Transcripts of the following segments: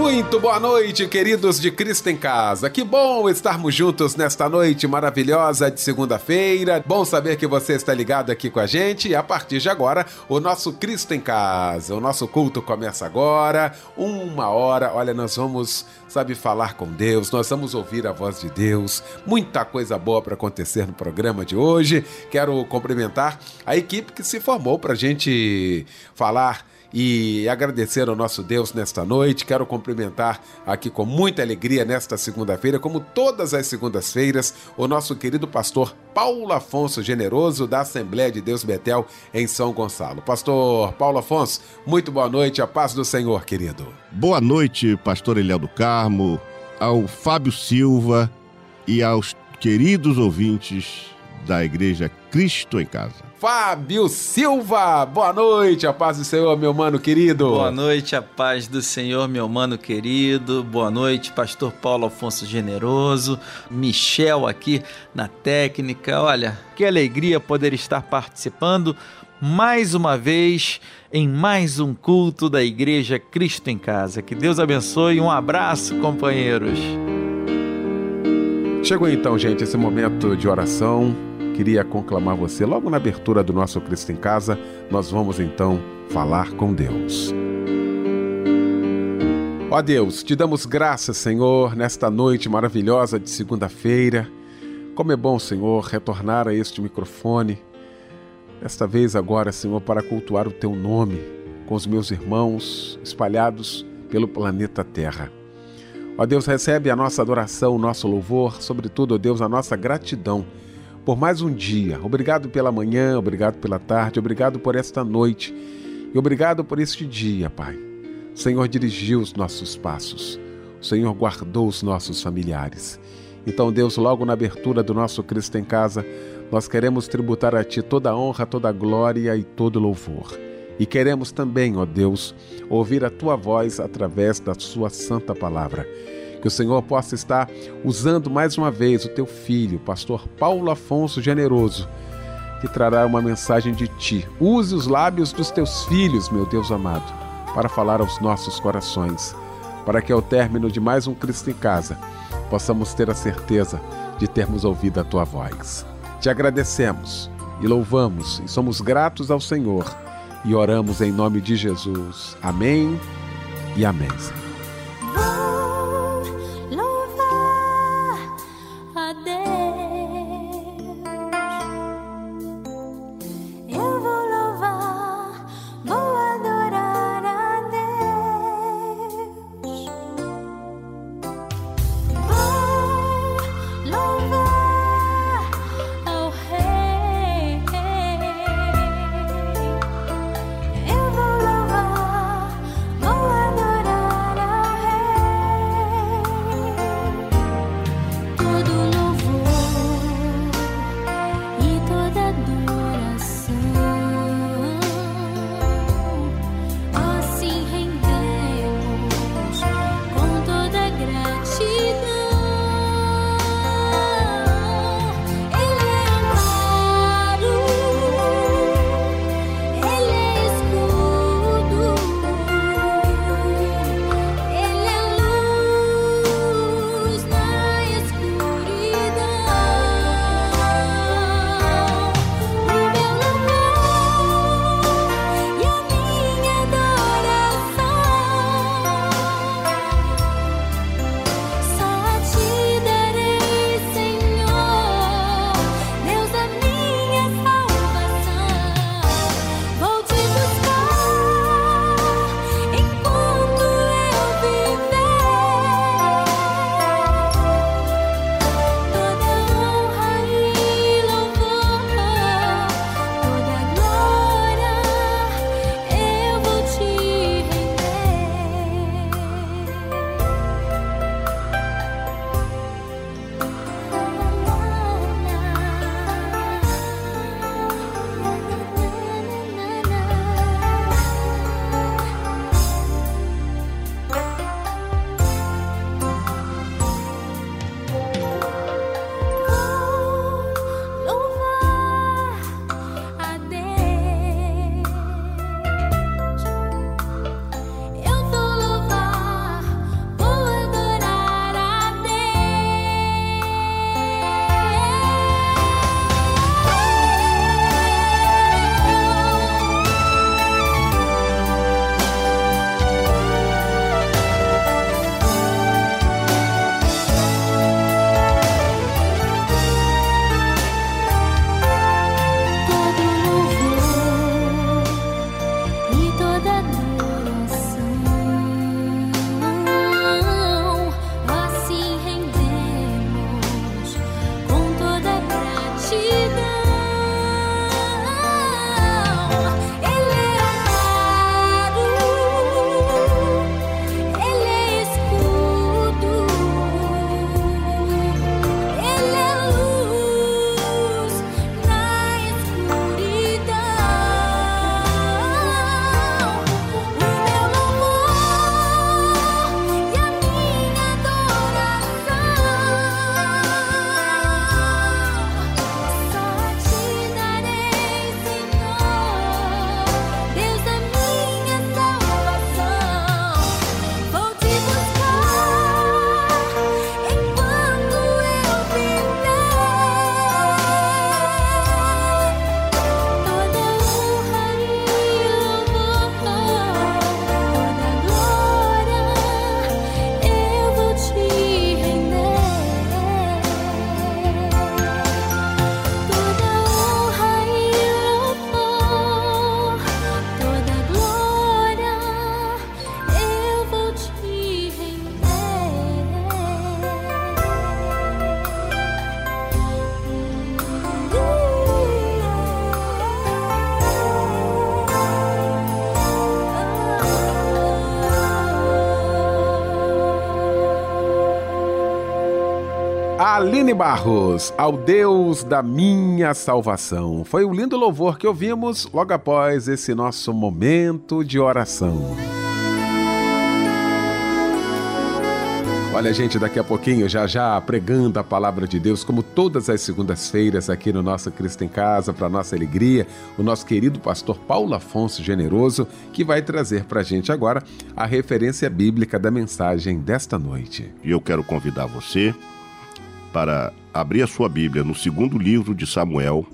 Muito boa noite, queridos de Cristo em Casa. Que bom estarmos juntos nesta noite maravilhosa de segunda-feira. Bom saber que você está ligado aqui com a gente. E a partir de agora, o nosso Cristo em Casa. O nosso culto começa agora, uma hora. Olha, nós vamos, sabe, falar com Deus, nós vamos ouvir a voz de Deus. Muita coisa boa para acontecer no programa de hoje. Quero cumprimentar a equipe que se formou para a gente falar e agradecer ao nosso Deus nesta noite. Quero cumprimentar aqui com muita alegria nesta segunda-feira, como todas as segundas-feiras, o nosso querido pastor Paulo Afonso Generoso, da Assembleia de Deus Betel, em São Gonçalo. Pastor Paulo Afonso, muito boa noite, a paz do Senhor, querido. Boa noite, pastor Eliel do Carmo, ao Fábio Silva e aos queridos ouvintes da Igreja Cristo em Casa. Fábio Silva. Boa noite, a paz do Senhor, meu mano querido. Boa noite, a paz do Senhor, meu mano querido. Boa noite, pastor Paulo Afonso Generoso, Michel aqui na técnica. Olha, que alegria poder estar participando mais uma vez em mais um culto da Igreja Cristo em Casa. Que Deus abençoe. Um abraço, companheiros. Chegou então, gente, esse momento de oração queria conclamar você. Logo na abertura do nosso Cristo em Casa, nós vamos então falar com Deus. Ó Deus, te damos graças, Senhor, nesta noite maravilhosa de segunda-feira. Como é bom, Senhor, retornar a este microfone. Desta vez agora, Senhor, para cultuar o teu nome com os meus irmãos espalhados pelo planeta Terra. Ó Deus, recebe a nossa adoração, o nosso louvor, sobretudo, ó Deus, a nossa gratidão por mais um dia. Obrigado pela manhã, obrigado pela tarde, obrigado por esta noite e obrigado por este dia, Pai. O Senhor dirigiu os nossos passos, o Senhor guardou os nossos familiares. Então, Deus, logo na abertura do nosso Cristo em Casa, nós queremos tributar a Ti toda a honra, toda a glória e todo louvor. E queremos também, ó Deus, ouvir a Tua voz através da Sua santa palavra. Que o Senhor possa estar usando mais uma vez o teu filho, pastor Paulo Afonso Generoso, que trará uma mensagem de ti. Use os lábios dos teus filhos, meu Deus amado, para falar aos nossos corações, para que ao término de mais um Cristo em casa, possamos ter a certeza de termos ouvido a tua voz. Te agradecemos e louvamos e somos gratos ao Senhor e oramos em nome de Jesus. Amém e amém. Aline Barros, ao Deus da minha salvação. Foi o lindo louvor que ouvimos logo após esse nosso momento de oração. Olha, gente, daqui a pouquinho, já já pregando a palavra de Deus, como todas as segundas-feiras aqui no nosso Cristo em Casa, para nossa alegria, o nosso querido pastor Paulo Afonso Generoso, que vai trazer para a gente agora a referência bíblica da mensagem desta noite. E eu quero convidar você para abrir a sua Bíblia no segundo livro de Samuel,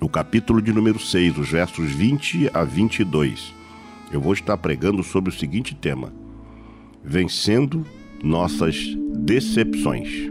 no capítulo de número 6, os versos 20 a 22. Eu vou estar pregando sobre o seguinte tema: Vencendo nossas decepções.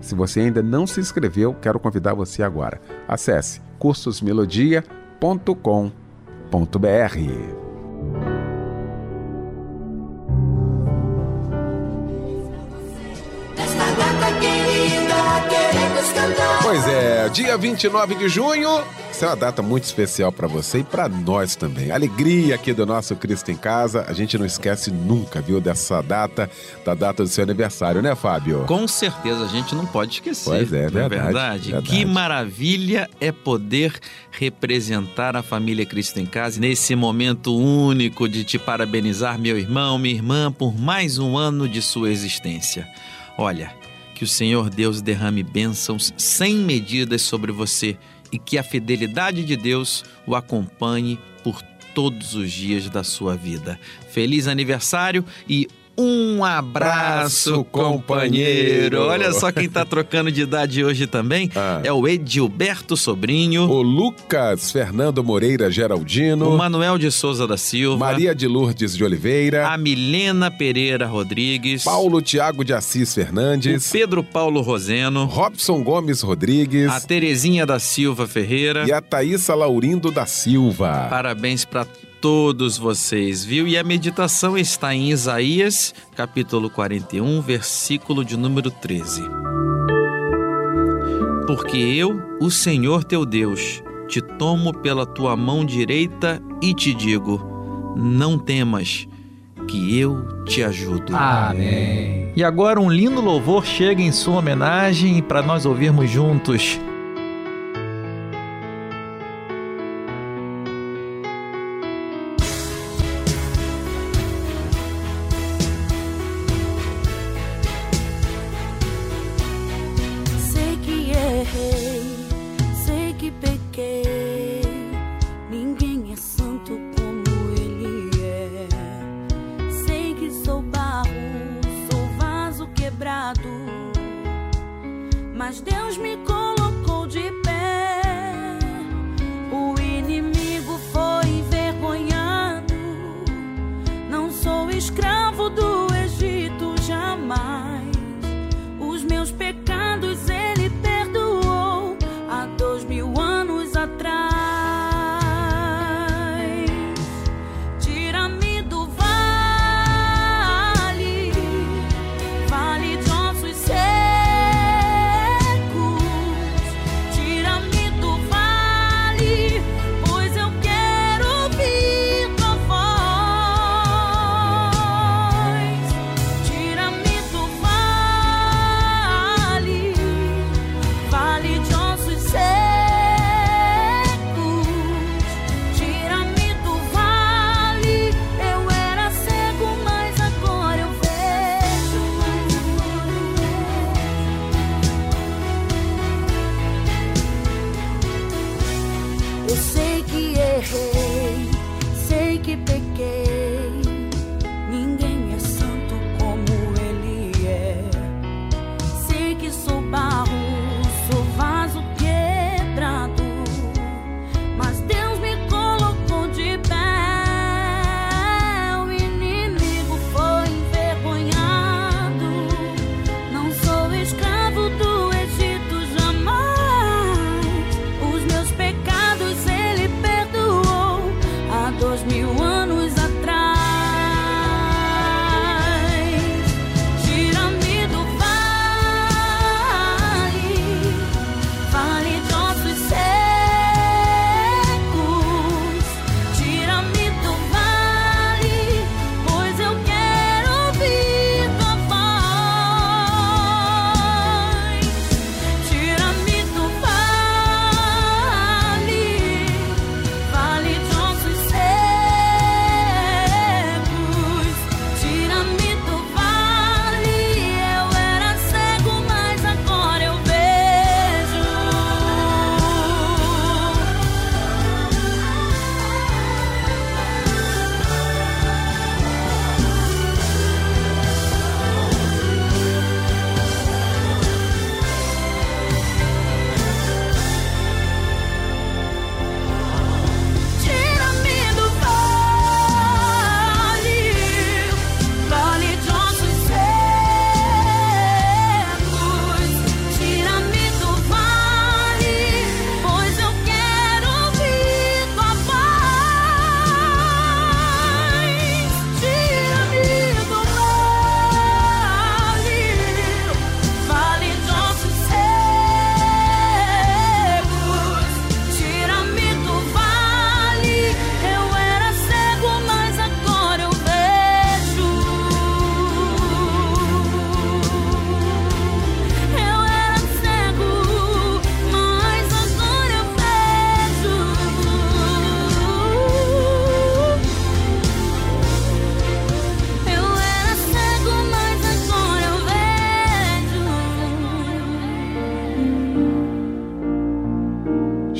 Se você ainda não se inscreveu, quero convidar você agora. Acesse cursosmelodia.com.br. Pois é, dia 29 de junho, essa é uma data muito especial para você e para nós também. Alegria aqui do nosso Cristo em Casa. A gente não esquece nunca, viu, dessa data, da data do seu aniversário, né, Fábio? Com certeza, a gente não pode esquecer. Pois é, verdade, é verdade. verdade. Que maravilha é poder representar a família Cristo em Casa nesse momento único de te parabenizar, meu irmão, minha irmã, por mais um ano de sua existência. Olha, que o Senhor Deus derrame bênçãos sem medidas sobre você e que a fidelidade de Deus o acompanhe por todos os dias da sua vida. Feliz aniversário e um abraço, companheiro. Olha só quem tá trocando de idade hoje também. Ah. É o Edilberto Sobrinho. O Lucas Fernando Moreira Geraldino. O Manuel de Souza da Silva. Maria de Lourdes de Oliveira. A Milena Pereira Rodrigues. Paulo Tiago de Assis Fernandes. O Pedro Paulo Roseno. Robson Gomes Rodrigues. A Terezinha da Silva Ferreira. E a Thaísa Laurindo da Silva. Parabéns para todos vocês, viu? E a meditação está em Isaías, capítulo 41, versículo de número 13. Porque eu, o Senhor teu Deus, te tomo pela tua mão direita e te digo: não temas, que eu te ajudo. Amém. E agora um lindo louvor chega em sua homenagem para nós ouvirmos juntos.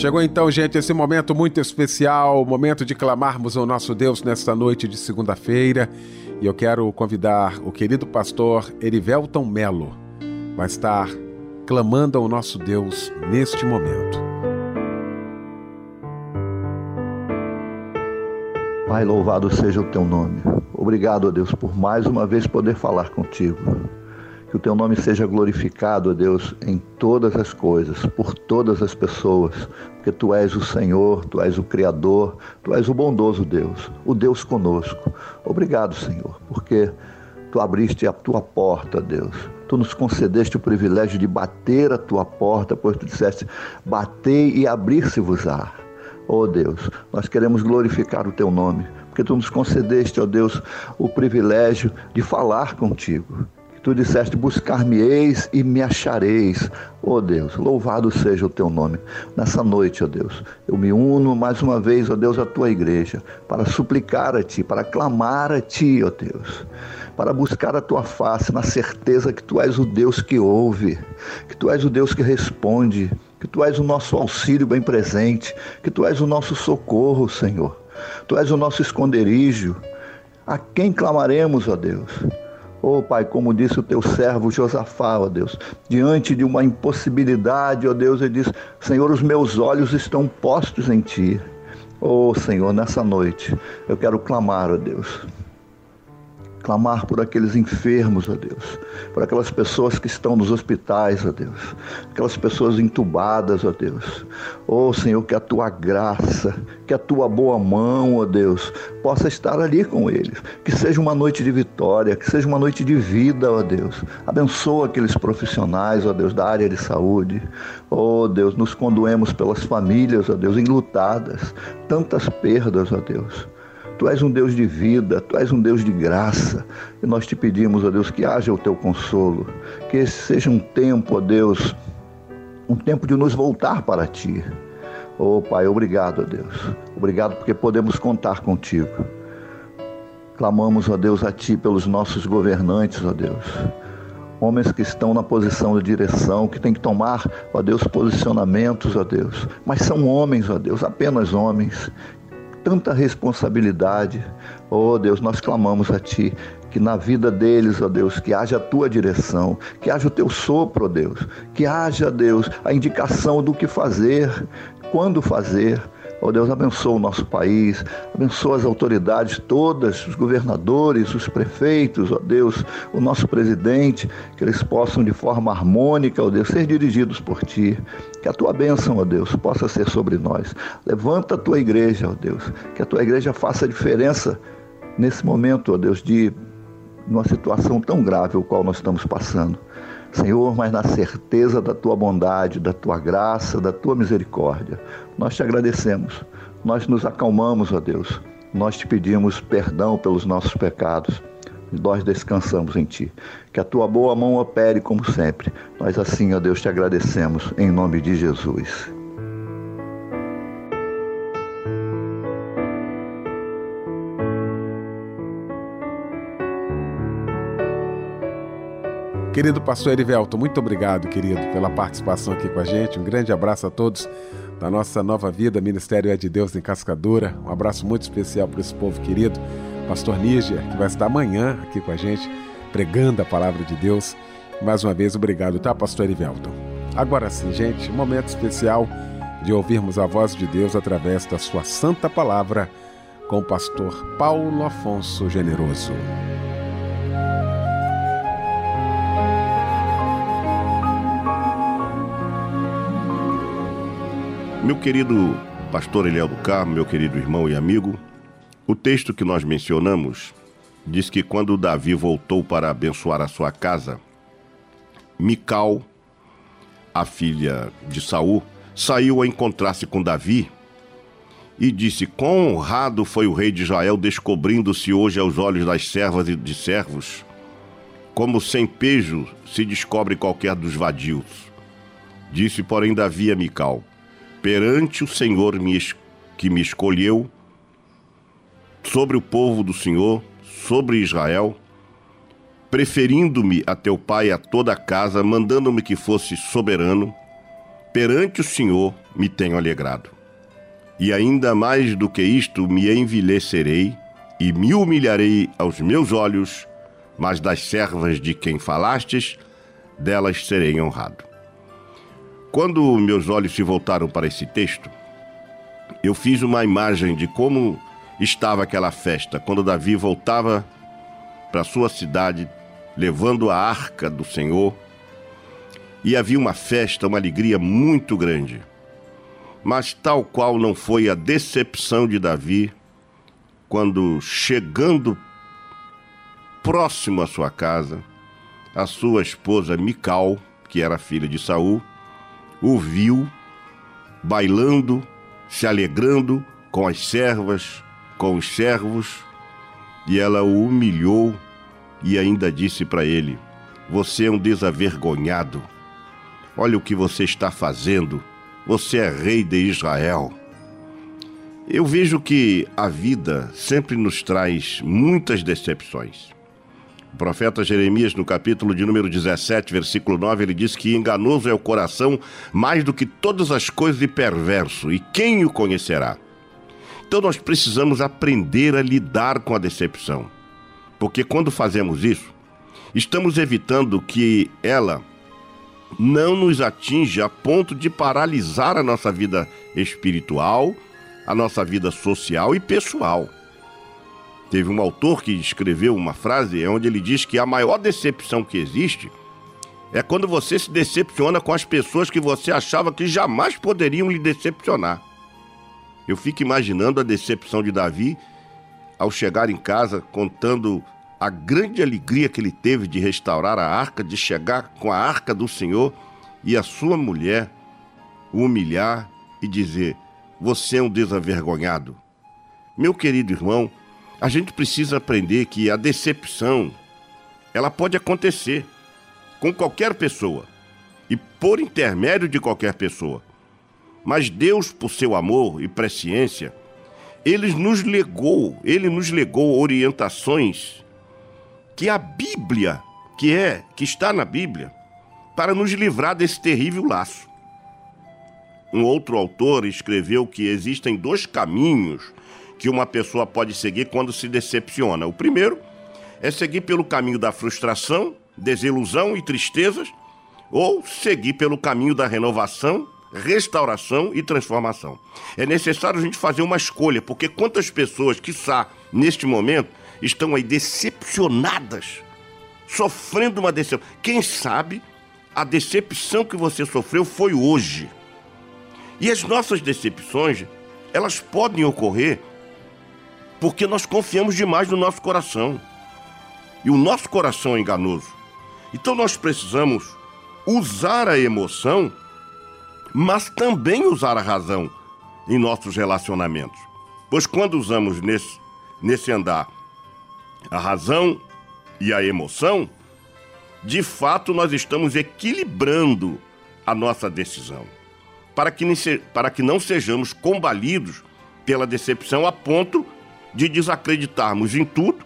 Chegou então, gente, esse momento muito especial, momento de clamarmos ao nosso Deus nesta noite de segunda-feira. E eu quero convidar o querido pastor Erivelton Melo. Vai estar clamando ao nosso Deus neste momento. Pai, louvado seja o teu nome. Obrigado, Deus, por mais uma vez poder falar contigo. Que o teu nome seja glorificado, Deus, em todas as coisas, por todas as pessoas, porque tu és o Senhor, tu és o Criador, tu és o bondoso Deus, o Deus conosco. Obrigado, Senhor, porque tu abriste a tua porta, Deus. Tu nos concedeste o privilégio de bater a tua porta, pois tu disseste: batei e abrir-se-vos-á. Oh Deus, nós queremos glorificar o teu nome, porque tu nos concedeste, ó Deus, o privilégio de falar contigo. Tu disseste: Buscar-me-eis e me achareis. Oh Deus, louvado seja o teu nome. Nessa noite, ó oh Deus, eu me uno mais uma vez, ó oh Deus, à tua igreja, para suplicar a ti, para clamar a ti, ó Deus, para buscar a tua face, na certeza que tu és o Deus que ouve, que tu és o Deus que responde, que tu és o nosso auxílio bem presente, que tu és o nosso socorro, Senhor. Tu és o nosso esconderijo. A quem clamaremos, ó Deus? Oh Pai, como disse o teu servo Josafá, ó oh Deus, diante de uma impossibilidade, ó oh Deus, ele diz: Senhor, os meus olhos estão postos em ti. Oh Senhor, nessa noite eu quero clamar, ó Deus, clamar por aqueles enfermos, ó Deus, por aquelas pessoas que estão nos hospitais, ó Deus, aquelas pessoas entubadas, ó Deus. Ó Senhor, que a tua graça, que a tua boa mão, ó Deus, possa estar ali com eles. Que seja uma noite de vitória, que seja uma noite de vida, ó Deus. Abençoa aqueles profissionais, ó Deus, da área de saúde. Ó Deus, nos condoemos pelas famílias, ó Deus, enlutadas, tantas perdas, ó Deus. Tu és um Deus de vida, tu és um Deus de graça. E nós te pedimos, ó Deus, que haja o teu consolo, que esse seja um tempo, ó Deus, um tempo de nos voltar para ti. Oh Pai, obrigado, ó Deus. Obrigado porque podemos contar contigo. Clamamos, ó Deus, a Ti pelos nossos governantes, ó Deus. Homens que estão na posição de direção, que têm que tomar, ó Deus, posicionamentos, ó Deus. Mas são homens, ó Deus, apenas homens tanta responsabilidade. Oh Deus, nós clamamos a Ti que na vida deles, ó oh Deus, que haja a tua direção, que haja o teu sopro, ó oh Deus, que haja, Deus, a indicação do que fazer, quando fazer. Ó oh Deus, abençoa o nosso país, abençoa as autoridades todas, os governadores, os prefeitos, ó oh Deus, o nosso presidente, que eles possam de forma harmônica, ó oh Deus, ser dirigidos por Ti. Que a Tua bênção, ó Deus, possa ser sobre nós. Levanta a Tua igreja, ó Deus, que a Tua igreja faça diferença nesse momento, ó Deus, de uma situação tão grave o qual nós estamos passando. Senhor, mas na certeza da tua bondade, da tua graça, da tua misericórdia. Nós te agradecemos, nós nos acalmamos, ó Deus, nós te pedimos perdão pelos nossos pecados nós descansamos em Ti. Que a Tua boa mão opere como sempre. Nós assim, ó Deus, te agradecemos em nome de Jesus. Querido pastor Erivelto, muito obrigado, querido, pela participação aqui com a gente. Um grande abraço a todos da nossa nova vida, Ministério é de Deus em Cascadura. Um abraço muito especial para esse povo querido. Pastor Níger, que vai estar amanhã aqui com a gente, pregando a palavra de Deus. Mais uma vez, obrigado, tá, pastor Erivelton? Agora sim, gente, momento especial de ouvirmos a voz de Deus através da sua santa palavra com o pastor Paulo Afonso Generoso. Meu querido pastor Eliel do Carmo, meu querido irmão e amigo, o texto que nós mencionamos diz que quando Davi voltou para abençoar a sua casa, Mical, a filha de Saul, saiu a encontrar-se com Davi e disse: Quão honrado foi o rei de Israel descobrindo-se hoje aos olhos das servas e de servos, como sem pejo se descobre qualquer dos vadios. Disse, porém, Davi a Mical: perante o Senhor que me escolheu, sobre o povo do Senhor, sobre Israel, preferindo-me a teu pai e a toda a casa, mandando-me que fosse soberano, perante o Senhor me tenho alegrado. E ainda mais do que isto, me envilecerei e me humilharei aos meus olhos, mas das servas de quem falastes, delas serei honrado. Quando meus olhos se voltaram para esse texto, eu fiz uma imagem de como estava aquela festa quando Davi voltava para sua cidade levando a arca do Senhor. E havia uma festa, uma alegria muito grande. Mas tal qual não foi a decepção de Davi quando chegando próximo à sua casa, a sua esposa Mical, que era filha de Saul, o viu bailando, se alegrando com as servas, com os servos, e ela o humilhou e ainda disse para ele: Você é um desavergonhado. Olha o que você está fazendo. Você é rei de Israel. Eu vejo que a vida sempre nos traz muitas decepções. O profeta Jeremias, no capítulo de número 17, versículo 9, ele diz que enganoso é o coração mais do que todas as coisas e perverso, e quem o conhecerá? Então nós precisamos aprender a lidar com a decepção. Porque quando fazemos isso, estamos evitando que ela não nos atinja a ponto de paralisar a nossa vida espiritual, a nossa vida social e pessoal. Teve um autor que escreveu uma frase onde ele diz que a maior decepção que existe é quando você se decepciona com as pessoas que você achava que jamais poderiam lhe decepcionar. Eu fico imaginando a decepção de Davi ao chegar em casa contando a grande alegria que ele teve de restaurar a arca, de chegar com a arca do Senhor e a sua mulher o humilhar e dizer: Você é um desavergonhado. Meu querido irmão, a gente precisa aprender que a decepção ela pode acontecer com qualquer pessoa e por intermédio de qualquer pessoa. Mas Deus, por seu amor e presciência, ele nos legou, ele nos legou orientações que a Bíblia, que é, que está na Bíblia, para nos livrar desse terrível laço. Um outro autor escreveu que existem dois caminhos que uma pessoa pode seguir quando se decepciona. O primeiro é seguir pelo caminho da frustração, desilusão e tristezas, ou seguir pelo caminho da renovação, restauração e transformação. É necessário a gente fazer uma escolha, porque quantas pessoas, que está neste momento, estão aí decepcionadas, sofrendo uma decepção. Quem sabe a decepção que você sofreu foi hoje. E as nossas decepções, elas podem ocorrer porque nós confiamos demais no nosso coração. E o nosso coração é enganoso. Então nós precisamos usar a emoção, mas também usar a razão em nossos relacionamentos. Pois quando usamos nesse, nesse andar a razão e a emoção, de fato nós estamos equilibrando a nossa decisão, para que, para que não sejamos combalidos pela decepção a ponto de desacreditarmos em tudo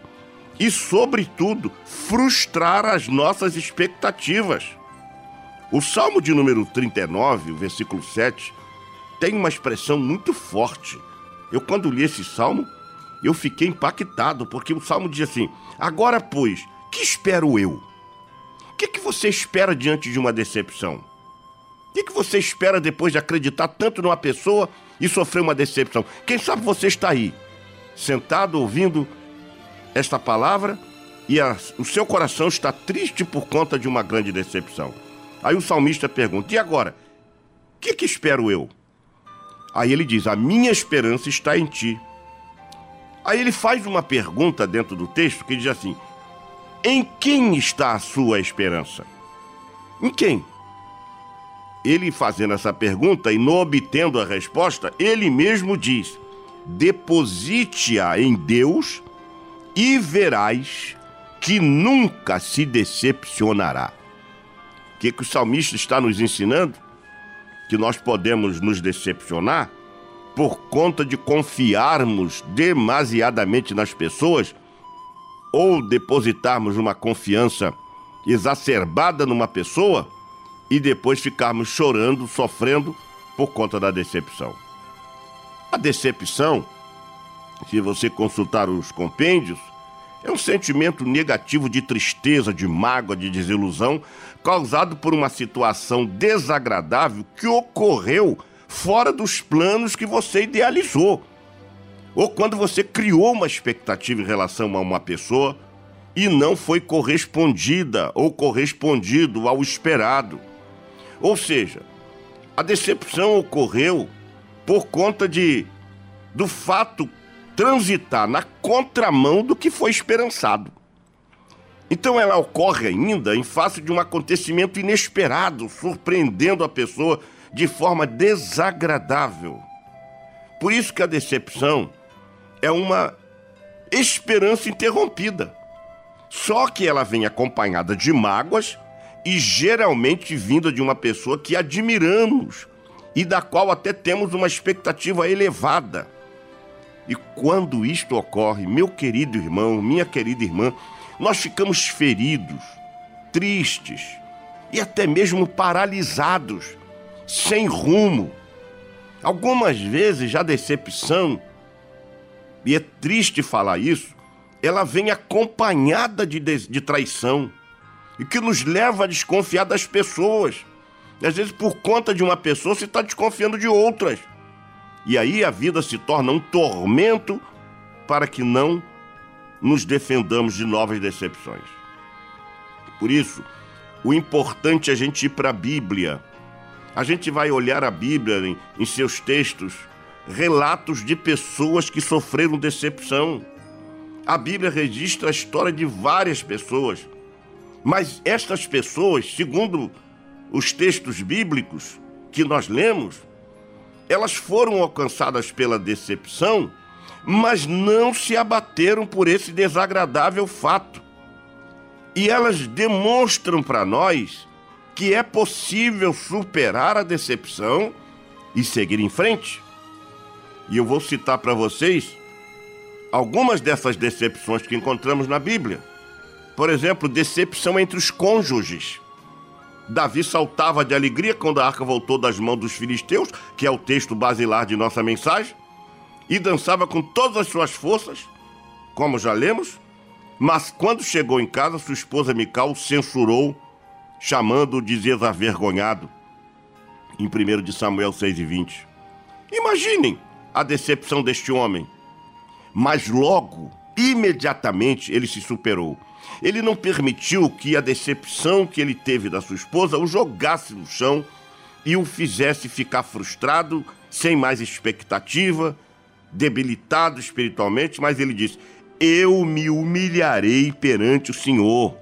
e, sobretudo, frustrar as nossas expectativas. O Salmo de número 39, versículo 7, tem uma expressão muito forte. Eu, quando li esse salmo, eu fiquei impactado, porque o salmo diz assim: Agora, pois, que espero eu? O que, que você espera diante de uma decepção? O que, que você espera depois de acreditar tanto numa pessoa e sofrer uma decepção? Quem sabe você está aí, sentado ouvindo esta palavra e a, o seu coração está triste por conta de uma grande decepção. Aí o salmista pergunta: E agora? O que, que espero eu? Aí ele diz: A minha esperança está em ti. Aí ele faz uma pergunta dentro do texto que diz assim: Em quem está a sua esperança? Em quem? Ele fazendo essa pergunta e não obtendo a resposta, ele mesmo diz: Deposite-a em Deus e verás que nunca se decepcionará. O que, que o salmista está nos ensinando? Que nós podemos nos decepcionar por conta de confiarmos demasiadamente nas pessoas ou depositarmos uma confiança exacerbada numa pessoa e depois ficarmos chorando, sofrendo por conta da decepção. A decepção, se você consultar os compêndios, é um sentimento negativo de tristeza, de mágoa, de desilusão, causado por uma situação desagradável que ocorreu fora dos planos que você idealizou. Ou quando você criou uma expectativa em relação a uma pessoa e não foi correspondida ou correspondido ao esperado. Ou seja, a decepção ocorreu por conta de do fato transitar na contramão do que foi esperançado. Então ela ocorre ainda em face de um acontecimento inesperado, surpreendendo a pessoa de forma desagradável. Por isso que a decepção é uma esperança interrompida. Só que ela vem acompanhada de mágoas e geralmente vinda de uma pessoa que admiramos e da qual até temos uma expectativa elevada. E quando isto ocorre, meu querido irmão, minha querida irmã, nós ficamos feridos, tristes e até mesmo paralisados, sem rumo. Algumas vezes a decepção, e é triste falar isso, ela vem acompanhada de, de, de traição e que nos leva a desconfiar das pessoas. Às vezes, por conta de uma pessoa, você está desconfiando de outras. E aí a vida se torna um tormento para que não nos defendamos de novas decepções. Por isso, o importante é a gente ir para a Bíblia. A gente vai olhar a Bíblia em, em seus textos, relatos de pessoas que sofreram decepção. A Bíblia registra a história de várias pessoas, mas estas pessoas, segundo os textos bíblicos que nós lemos, elas foram alcançadas pela decepção, mas não se abateram por esse desagradável fato. E elas demonstram para nós que é possível superar a decepção e seguir em frente. E eu vou citar para vocês algumas dessas decepções que encontramos na Bíblia. Por exemplo, decepção entre os cônjuges. Davi saltava de alegria quando a arca voltou das mãos dos filisteus, que é o texto basilar de nossa mensagem, e dançava com todas as suas forças, como já lemos, mas quando chegou em casa, sua esposa Mical censurou, chamando-o de desavergonhado, em 1 de Samuel 6 e 20. Imaginem a decepção deste homem mas logo, imediatamente, ele se superou. Ele não permitiu que a decepção que ele teve da sua esposa o jogasse no chão e o fizesse ficar frustrado, sem mais expectativa, debilitado espiritualmente, mas ele disse: Eu me humilharei perante o Senhor.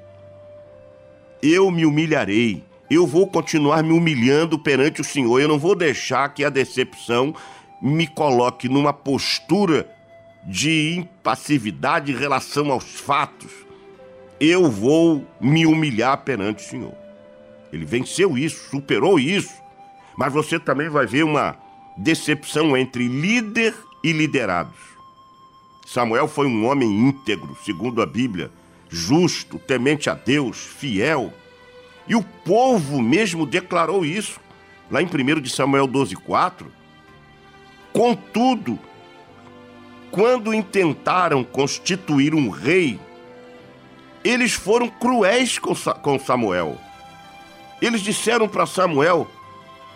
Eu me humilharei. Eu vou continuar me humilhando perante o Senhor. Eu não vou deixar que a decepção me coloque numa postura de impassividade em relação aos fatos, eu vou me humilhar perante o Senhor. Ele venceu isso, superou isso. Mas você também vai ver uma decepção entre líder e liderados. Samuel foi um homem íntegro, segundo a Bíblia, justo, temente a Deus, fiel. E o povo mesmo declarou isso, lá em 1 Samuel 12,4. Contudo, quando intentaram constituir um rei, eles foram cruéis com Samuel. Eles disseram para Samuel: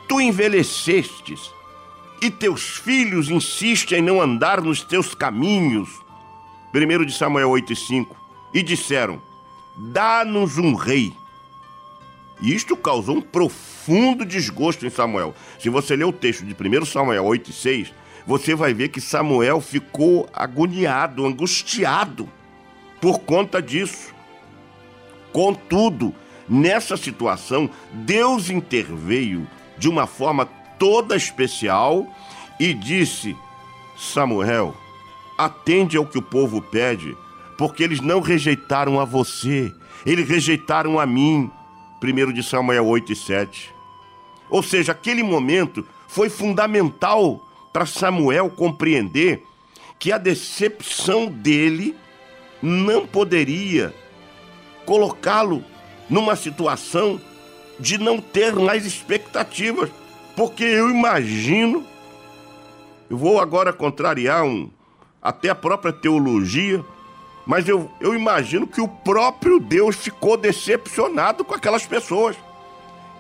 Tu envelhecestes e teus filhos insistem em não andar nos teus caminhos. 1 de Samuel 8,5. E disseram: Dá-nos um rei. E isto causou um profundo desgosto em Samuel. Se você ler o texto de 1 Samuel 8,6, você vai ver que Samuel ficou agoniado, angustiado por conta disso. Contudo, nessa situação, Deus interveio de uma forma toda especial e disse: Samuel, atende ao que o povo pede, porque eles não rejeitaram a você, eles rejeitaram a mim. 1 de Samuel 8 e 7. Ou seja, aquele momento foi fundamental para Samuel compreender que a decepção dele não poderia colocá-lo numa situação de não ter mais expectativas, Porque eu imagino, eu vou agora contrariar um, até a própria teologia, mas eu, eu imagino que o próprio Deus ficou decepcionado com aquelas pessoas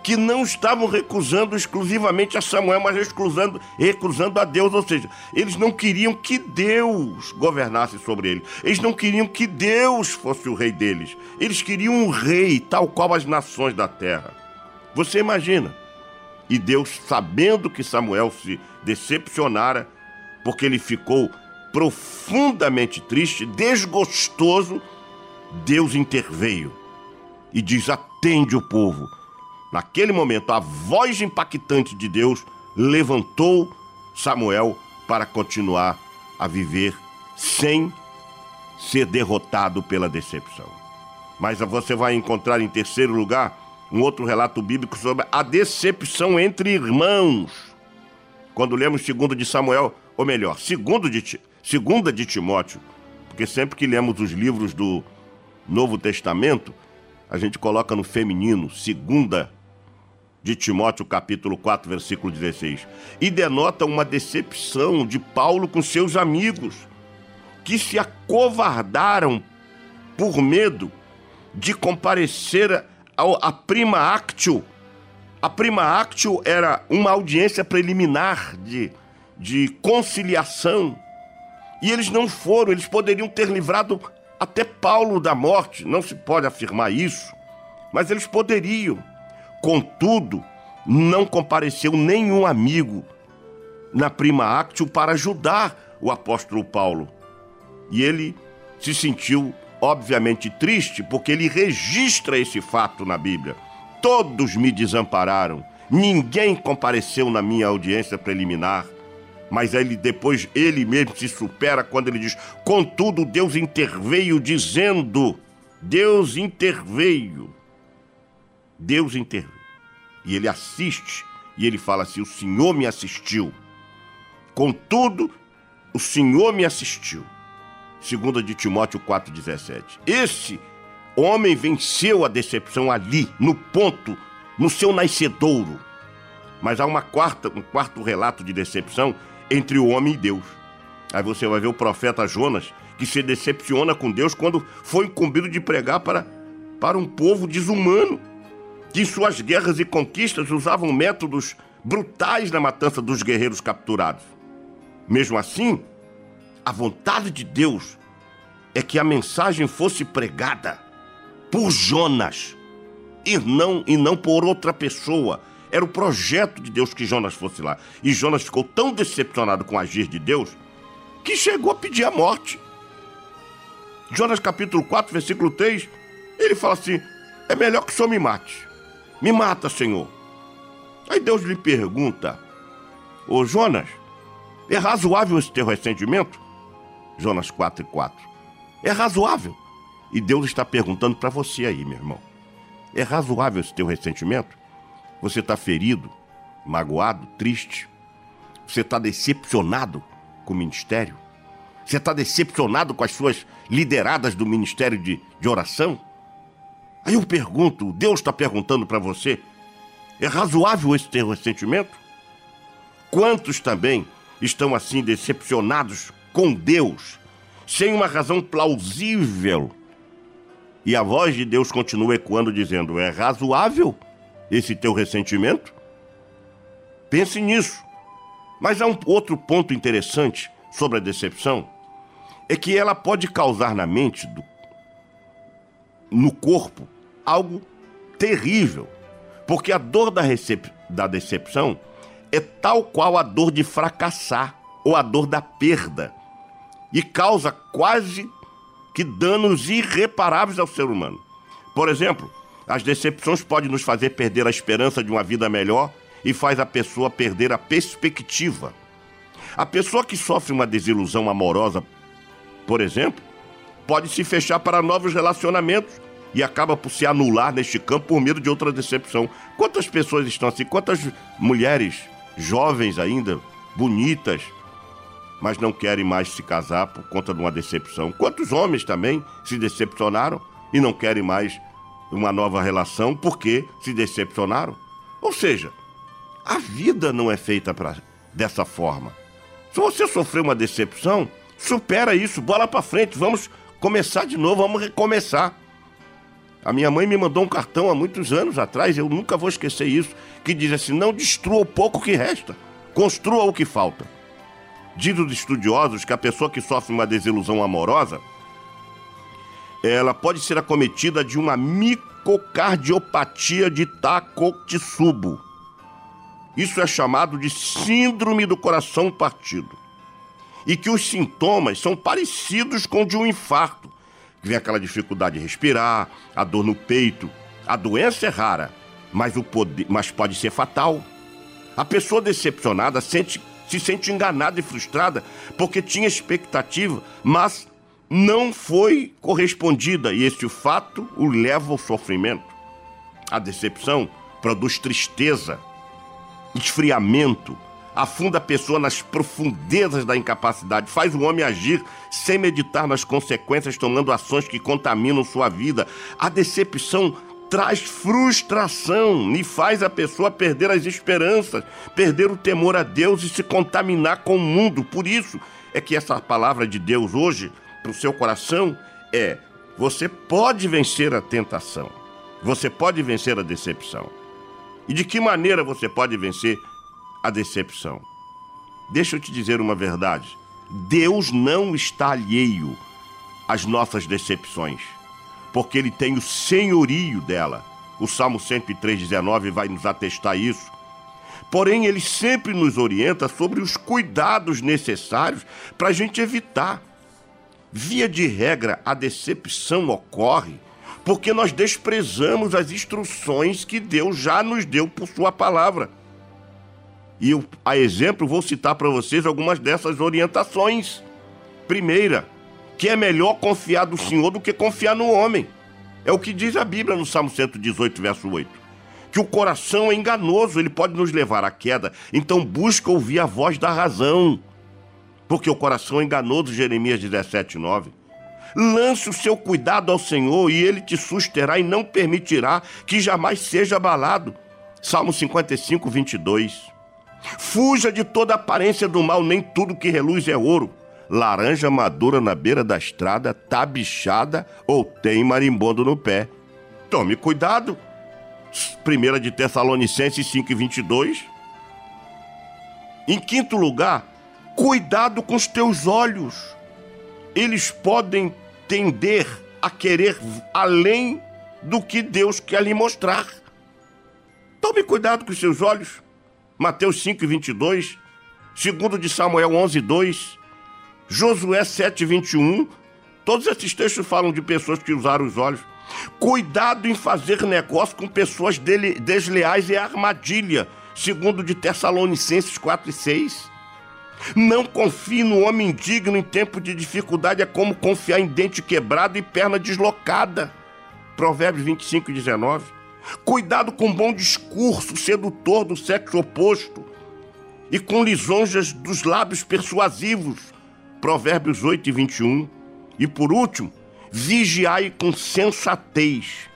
que não estavam recusando exclusivamente a Samuel, mas recusando, recusando a Deus. Ou seja, eles não queriam que Deus governasse sobre eles. Eles não queriam que Deus fosse o rei deles. Eles queriam um rei, tal qual as nações da terra. Você imagina? E Deus, sabendo que Samuel se decepcionara, porque ele ficou profundamente triste, desgostoso, Deus interveio e diz: atende o povo. Naquele momento, a voz impactante de Deus levantou Samuel para continuar a viver sem ser derrotado pela decepção. Mas você vai encontrar em terceiro lugar um outro relato bíblico sobre a decepção entre irmãos. Quando lemos segundo de Samuel, ou melhor, segundo de, segunda de Timóteo, porque sempre que lemos os livros do Novo Testamento, a gente coloca no feminino, segunda de Timóteo, capítulo 4, versículo 16, e denota uma decepção de Paulo com seus amigos, que se acovardaram por medo de comparecer a prima actio. A prima actio era uma audiência preliminar de, de conciliação. E eles não foram, eles poderiam ter livrado até Paulo da morte, não se pode afirmar isso, mas eles poderiam. Contudo, não compareceu nenhum amigo na prima actio para ajudar o apóstolo Paulo. E ele se sentiu obviamente triste, porque ele registra esse fato na Bíblia. Todos me desampararam, ninguém compareceu na minha audiência preliminar. Mas ele depois ele mesmo se supera quando ele diz: "Contudo, Deus interveio dizendo: Deus interveio. Deus interveio. E ele assiste e ele fala assim: "O Senhor me assistiu. Contudo, o Senhor me assistiu." Segunda de Timóteo 4,17. Esse homem venceu a decepção ali, no ponto, no seu nascedouro. Mas há uma quarta, um quarto relato de decepção entre o homem e Deus. Aí você vai ver o profeta Jonas, que se decepciona com Deus quando foi incumbido de pregar para, para um povo desumano, que em suas guerras e conquistas usavam métodos brutais na matança dos guerreiros capturados. Mesmo assim, a vontade de Deus é que a mensagem fosse pregada por Jonas e não, e não por outra pessoa. Era o projeto de Deus que Jonas fosse lá. E Jonas ficou tão decepcionado com o agir de Deus que chegou a pedir a morte. Jonas capítulo 4, versículo 3, ele fala assim: é melhor que o Senhor me mate. Me mata, Senhor. Aí Deus lhe pergunta: Ô Jonas, é razoável esse teu ressentimento? Jonas 4 e 4. É razoável. E Deus está perguntando para você aí, meu irmão. É razoável esse teu ressentimento? Você está ferido, magoado, triste? Você está decepcionado com o ministério? Você está decepcionado com as suas lideradas do ministério de, de oração? Aí eu pergunto, Deus está perguntando para você: é razoável esse teu ressentimento? Quantos também estão assim decepcionados com Deus, sem uma razão plausível. E a voz de Deus continua ecoando, dizendo: É razoável esse teu ressentimento? Pense nisso. Mas há um outro ponto interessante sobre a decepção: é que ela pode causar na mente, do, no corpo, algo terrível. Porque a dor da, recep, da decepção é tal qual a dor de fracassar ou a dor da perda e causa quase que danos irreparáveis ao ser humano. Por exemplo, as decepções podem nos fazer perder a esperança de uma vida melhor e faz a pessoa perder a perspectiva. A pessoa que sofre uma desilusão amorosa, por exemplo, pode se fechar para novos relacionamentos e acaba por se anular neste campo por medo de outra decepção. Quantas pessoas estão assim? Quantas mulheres jovens ainda, bonitas, mas não querem mais se casar por conta de uma decepção. Quantos homens também se decepcionaram e não querem mais uma nova relação porque se decepcionaram? Ou seja, A vida não é feita pra, dessa forma. Se você sofreu uma decepção, supera isso, bola para frente, vamos começar de novo, vamos recomeçar. A minha mãe me mandou um cartão há muitos anos atrás, eu nunca vou esquecer isso, que diz assim: não destrua o pouco que resta, construa o que falta. Diz os estudiosos que a pessoa que sofre uma desilusão amorosa, ela pode ser acometida de uma micocardiopatia de Takotsubo. Isso é chamado de síndrome do coração partido. E que os sintomas são parecidos com o de um infarto vem aquela dificuldade de respirar, a dor no peito. A doença é rara, mas, o poder, mas pode ser fatal. A pessoa decepcionada sente, se sente enganada e frustrada porque tinha expectativa, mas não foi correspondida e esse fato o leva ao sofrimento. A decepção produz tristeza, esfriamento, afunda a pessoa nas profundezas da incapacidade, faz o homem agir sem meditar nas consequências, tomando ações que contaminam sua vida. A decepção traz frustração e faz a pessoa perder as esperanças, perder o temor a Deus e se contaminar com o mundo. Por isso é que essa palavra de Deus hoje para o seu coração é: você pode vencer a tentação, você pode vencer a decepção. E de que maneira você pode vencer a decepção. Deixa eu te dizer uma verdade. Deus não está alheio às nossas decepções, porque Ele tem o senhorio dela. O Salmo 103,19 vai nos atestar isso. Porém, Ele sempre nos orienta sobre os cuidados necessários para a gente evitar. Via de regra, a decepção ocorre porque nós desprezamos as instruções que Deus já nos deu por Sua palavra. E eu, a exemplo, vou citar para vocês algumas dessas orientações. Primeira, que é melhor confiar do Senhor do que confiar no homem. É o que diz a Bíblia no Salmo 118, verso 8. Que o coração é enganoso, ele pode nos levar à queda. Então busca ouvir a voz da razão. Porque o coração é enganoso, Jeremias 17, 9. Lance o seu cuidado ao Senhor e ele te susterá e não permitirá que jamais seja abalado. Salmo 55, 22. Fuja de toda aparência do mal, nem tudo que reluz é ouro. Laranja madura na beira da estrada, tá bichada ou tem marimbondo no pé. Tome cuidado. Primeira de Tessalonicenses 5:22. Em quinto lugar, cuidado com os teus olhos. Eles podem tender a querer além do que Deus quer lhe mostrar. Tome cuidado com os seus olhos. Mateus 5, 22, segundo de Samuel 11, 2, Josué 7, 21. Todos esses textos falam de pessoas que usaram os olhos. Cuidado em fazer negócio com pessoas desleais é armadilha, segundo de Tessalonicenses 4 e 6. Não confie no homem indigno em tempo de dificuldade, é como confiar em dente quebrado e perna deslocada. Provérbios 25 e 19. Cuidado com bom discurso sedutor do sexo oposto e com lisonjas dos lábios persuasivos. Provérbios 8 e 21. E por último, vigiai com sensatez,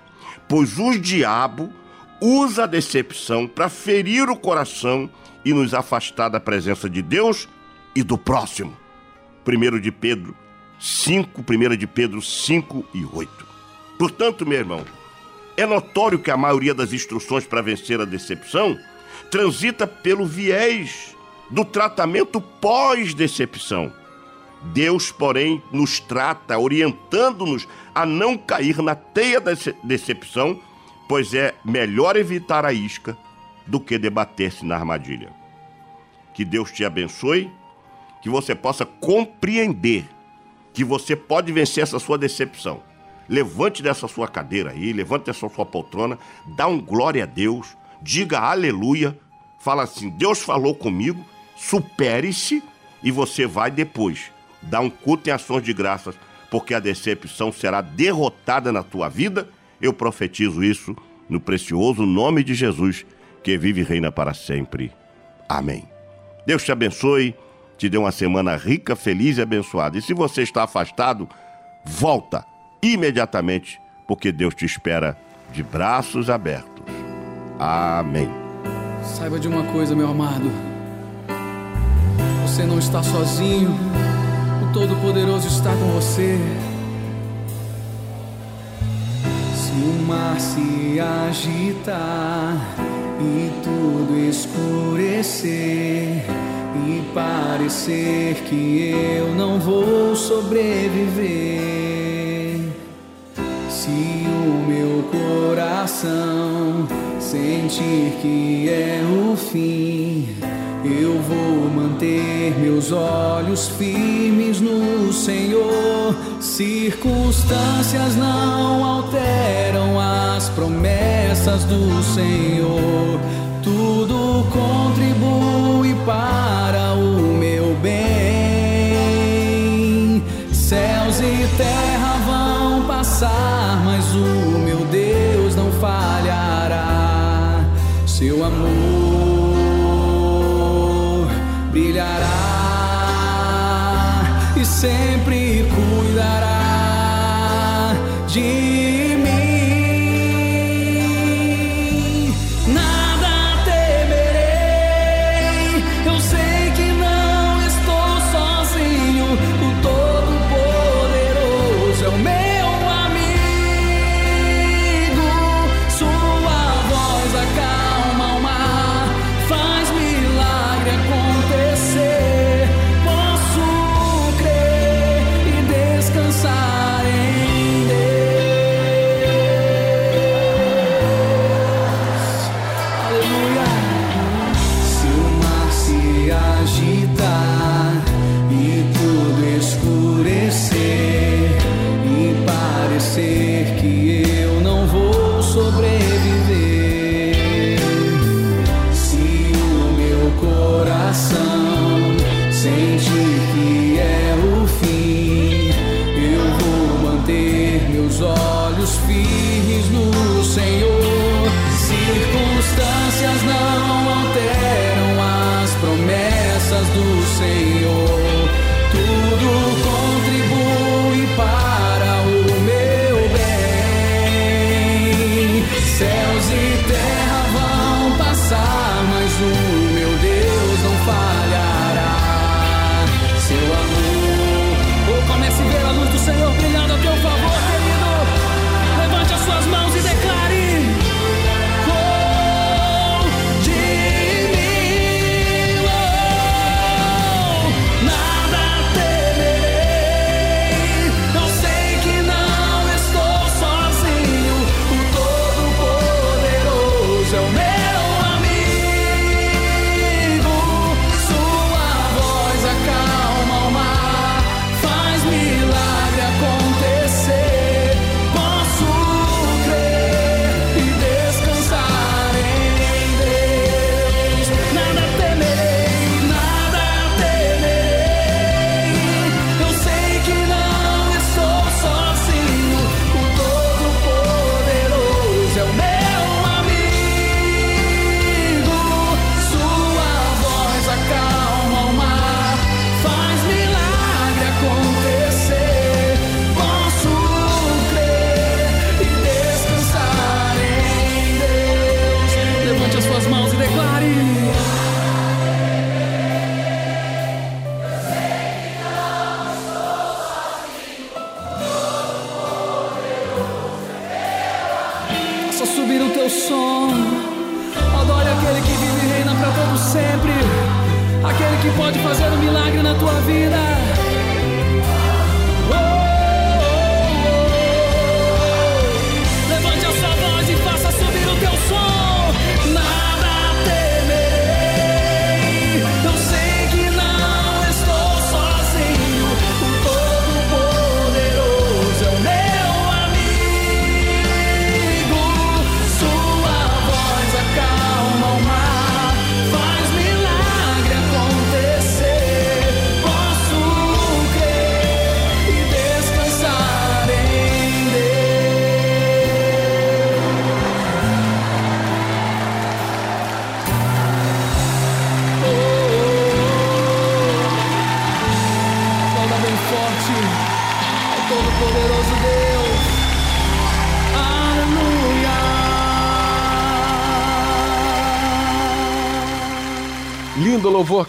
pois o diabo usa a decepção para ferir o coração e nos afastar da presença de Deus e do próximo. 1 de Pedro 5, 1 de Pedro 5 e 8. Portanto, meu irmão, é notório que a maioria das instruções para vencer a decepção transita pelo viés do tratamento pós-decepção. Deus, porém, nos trata orientando-nos a não cair na teia da decepção, pois é melhor evitar a isca do que debater-se na armadilha. Que Deus te abençoe, que você possa compreender que você pode vencer essa sua decepção levante dessa sua cadeira aí, levante dessa sua poltrona, dá um glória a Deus, diga aleluia, fala assim: Deus falou comigo, supere-se e você vai depois dar um culto em ações de graças, porque a decepção será derrotada na tua vida. Eu profetizo isso no precioso nome de Jesus, que vive e reina para sempre. Amém. Deus te abençoe, te dê uma semana rica, feliz e abençoada. E se você está afastado, volta imediatamente, porque Deus te espera de braços abertos. Amém. Saiba de uma coisa, meu amado. Você não está sozinho. O Todo-Poderoso está com você. Se o mar se agitar e tudo escurecer e parecer que eu não vou sobreviver se o meu coração sentir que é o fim, eu vou manter meus olhos firmes no Senhor. Circunstâncias não alteram as promessas do Senhor. Tudo contribui para o meu bem. Céus e terra vão passar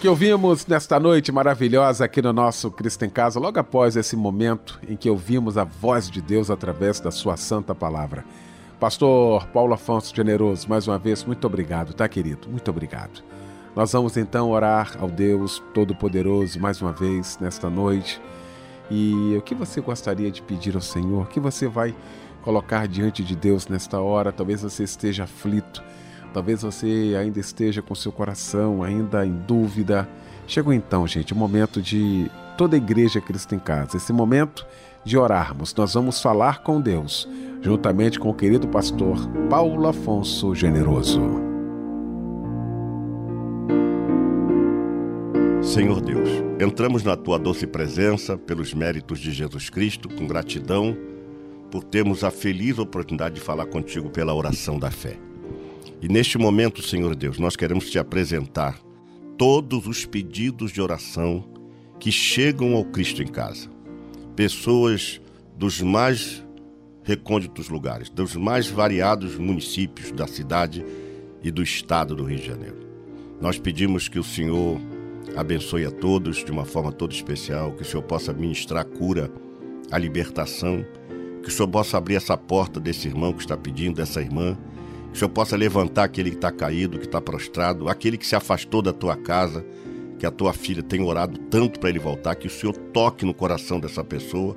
ouvimos nesta noite maravilhosa aqui no nosso Cristo em Casa, logo após esse momento em que ouvimos a voz de Deus através da sua santa palavra. Pastor Paulo Afonso Generoso, mais uma vez, muito obrigado, tá, querido? Muito obrigado. Nós vamos então orar ao Deus Todo-Poderoso mais uma vez nesta noite. E o que você gostaria de pedir ao Senhor? O que você vai colocar diante de Deus nesta hora? Talvez você esteja aflito Talvez você ainda esteja com seu coração ainda em dúvida. Chegou então, gente, o momento de toda a igreja Cristo em casa. Esse momento de orarmos. Nós vamos falar com Deus, juntamente com o querido pastor Paulo Afonso Generoso. Senhor Deus, entramos na tua doce presença pelos méritos de Jesus Cristo, com gratidão por termos a feliz oportunidade de falar contigo pela oração da fé. E neste momento, Senhor Deus, nós queremos te apresentar todos os pedidos de oração que chegam ao Cristo em casa. Pessoas dos mais recônditos lugares, dos mais variados municípios da cidade e do estado do Rio de Janeiro. Nós pedimos que o Senhor abençoe a todos de uma forma toda especial, que o Senhor possa ministrar a cura, a libertação, que o Senhor possa abrir essa porta desse irmão que está pedindo, dessa irmã, que o Senhor possa levantar aquele que está caído, que está prostrado, aquele que se afastou da tua casa, que a tua filha tem orado tanto para ele voltar, que o Senhor toque no coração dessa pessoa.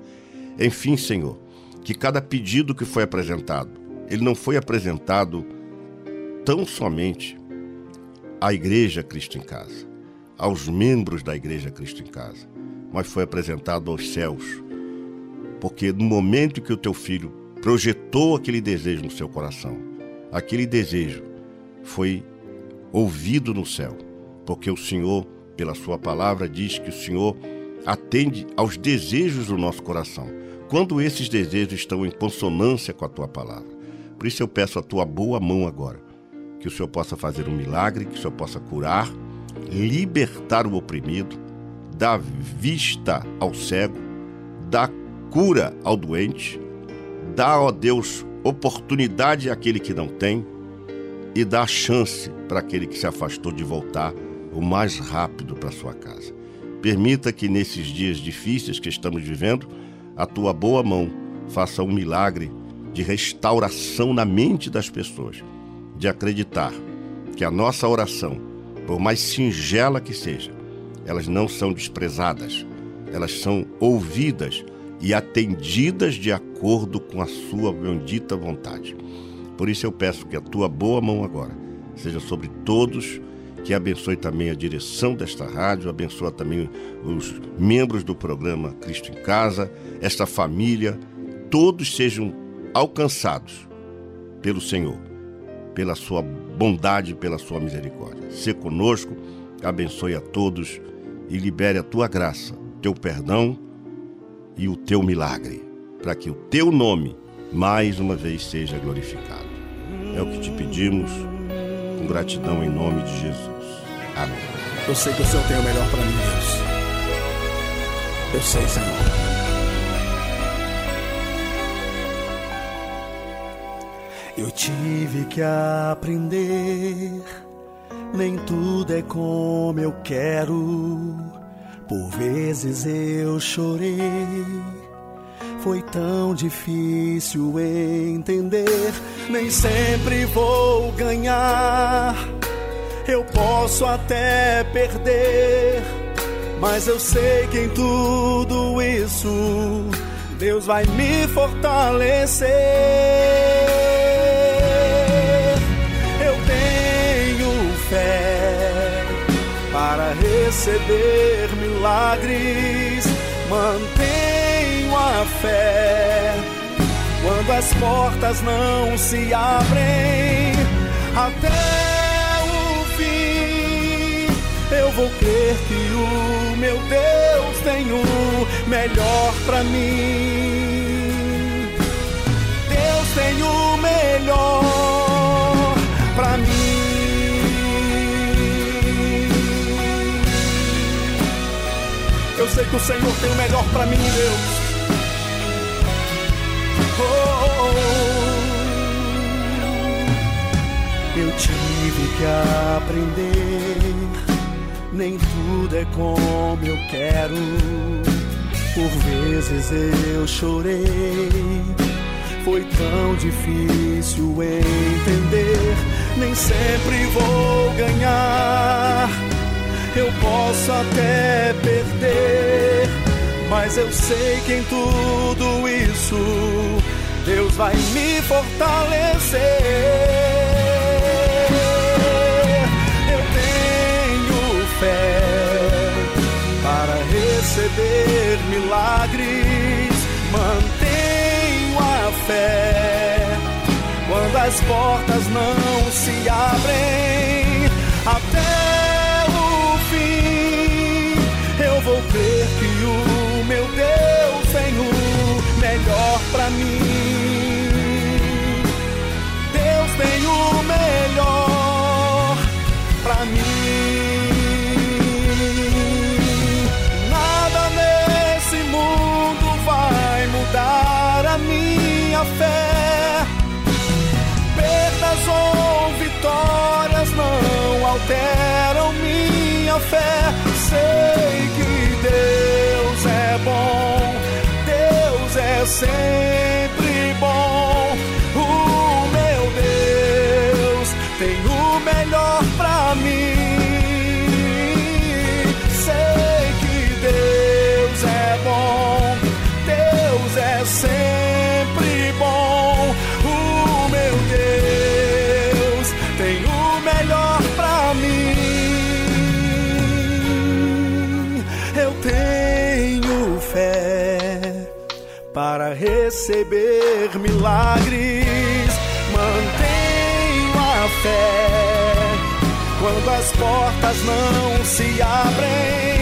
Enfim, Senhor, que cada pedido que foi apresentado, ele não foi apresentado tão somente à Igreja Cristo em Casa, aos membros da Igreja Cristo em Casa, mas foi apresentado aos céus. Porque no momento que o teu filho projetou aquele desejo no seu coração, aquele desejo foi ouvido no céu, porque o Senhor, pela Sua palavra, diz que o Senhor atende aos desejos do nosso coração, quando esses desejos estão em consonância com a Tua palavra. Por isso eu peço a Tua boa mão agora, que o Senhor possa fazer um milagre, que o Senhor possa curar, libertar o oprimido, dar vista ao cego, dar cura ao doente, dar, ó Deus, oportunidade àquele que não tem e dá chance para aquele que se afastou de voltar o mais rápido para sua casa. Permita que nesses dias difíceis que estamos vivendo, a tua boa mão faça um milagre de restauração na mente das pessoas, de acreditar que a nossa oração, por mais singela que seja, elas não são desprezadas, elas são ouvidas e atendidas de acordo com a sua bendita vontade. Por isso eu peço que a tua boa mão agora seja sobre todos, que abençoe também a direção desta rádio, abençoe também os membros do programa Cristo em Casa, esta família, todos sejam alcançados pelo Senhor, pela sua bondade, pela sua misericórdia. Se conosco, abençoe a todos e libere a tua graça, teu perdão e o teu milagre, para que o teu nome mais uma vez seja glorificado. É o que te pedimos, com gratidão em nome de Jesus. Amém. Eu sei que o Senhor tem o melhor para mim, Deus. Eu sei, Senhor. Eu tive que aprender, nem tudo é como eu quero. Por vezes eu chorei, foi tão difícil entender. Nem sempre vou ganhar, eu posso até perder, mas eu sei que em tudo isso Deus vai me fortalecer. Eu tenho fé para receber milagres. Mantenho a fé quando as portas não se abrem até o fim. Eu vou crer que o meu Deus tem o melhor para mim. Deus tem o melhor para mim. Eu sei que o Senhor tem o melhor para mim, Deus. Tive que aprender, nem tudo é como eu quero. Por vezes eu chorei, foi tão difícil entender. Nem sempre vou ganhar, eu posso até perder, mas eu sei que em tudo isso Deus vai me fortalecer. Receber milagres, mantenho a fé quando as portas não se abrem até o fim. Eu vou crer que o meu Deus tem o melhor para mim. Sempre bom. O meu Deus tem o receber milagres. Mantenho a fé quando as portas não se abrem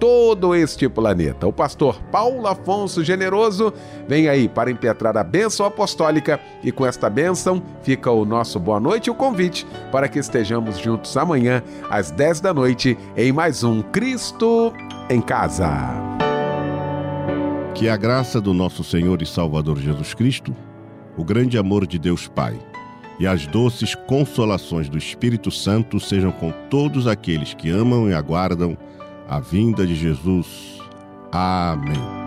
todo este planeta. O pastor Paulo Afonso Generoso vem aí para impetrar a bênção apostólica e com esta bênção fica o nosso boa noite e o convite para que estejamos juntos amanhã às 10 da noite em mais um Cristo em Casa. Que a graça do nosso Senhor e Salvador Jesus Cristo, o grande amor de Deus Pai e as doces consolações do Espírito Santo sejam com todos aqueles que amam e aguardam a vinda de Jesus. Amém.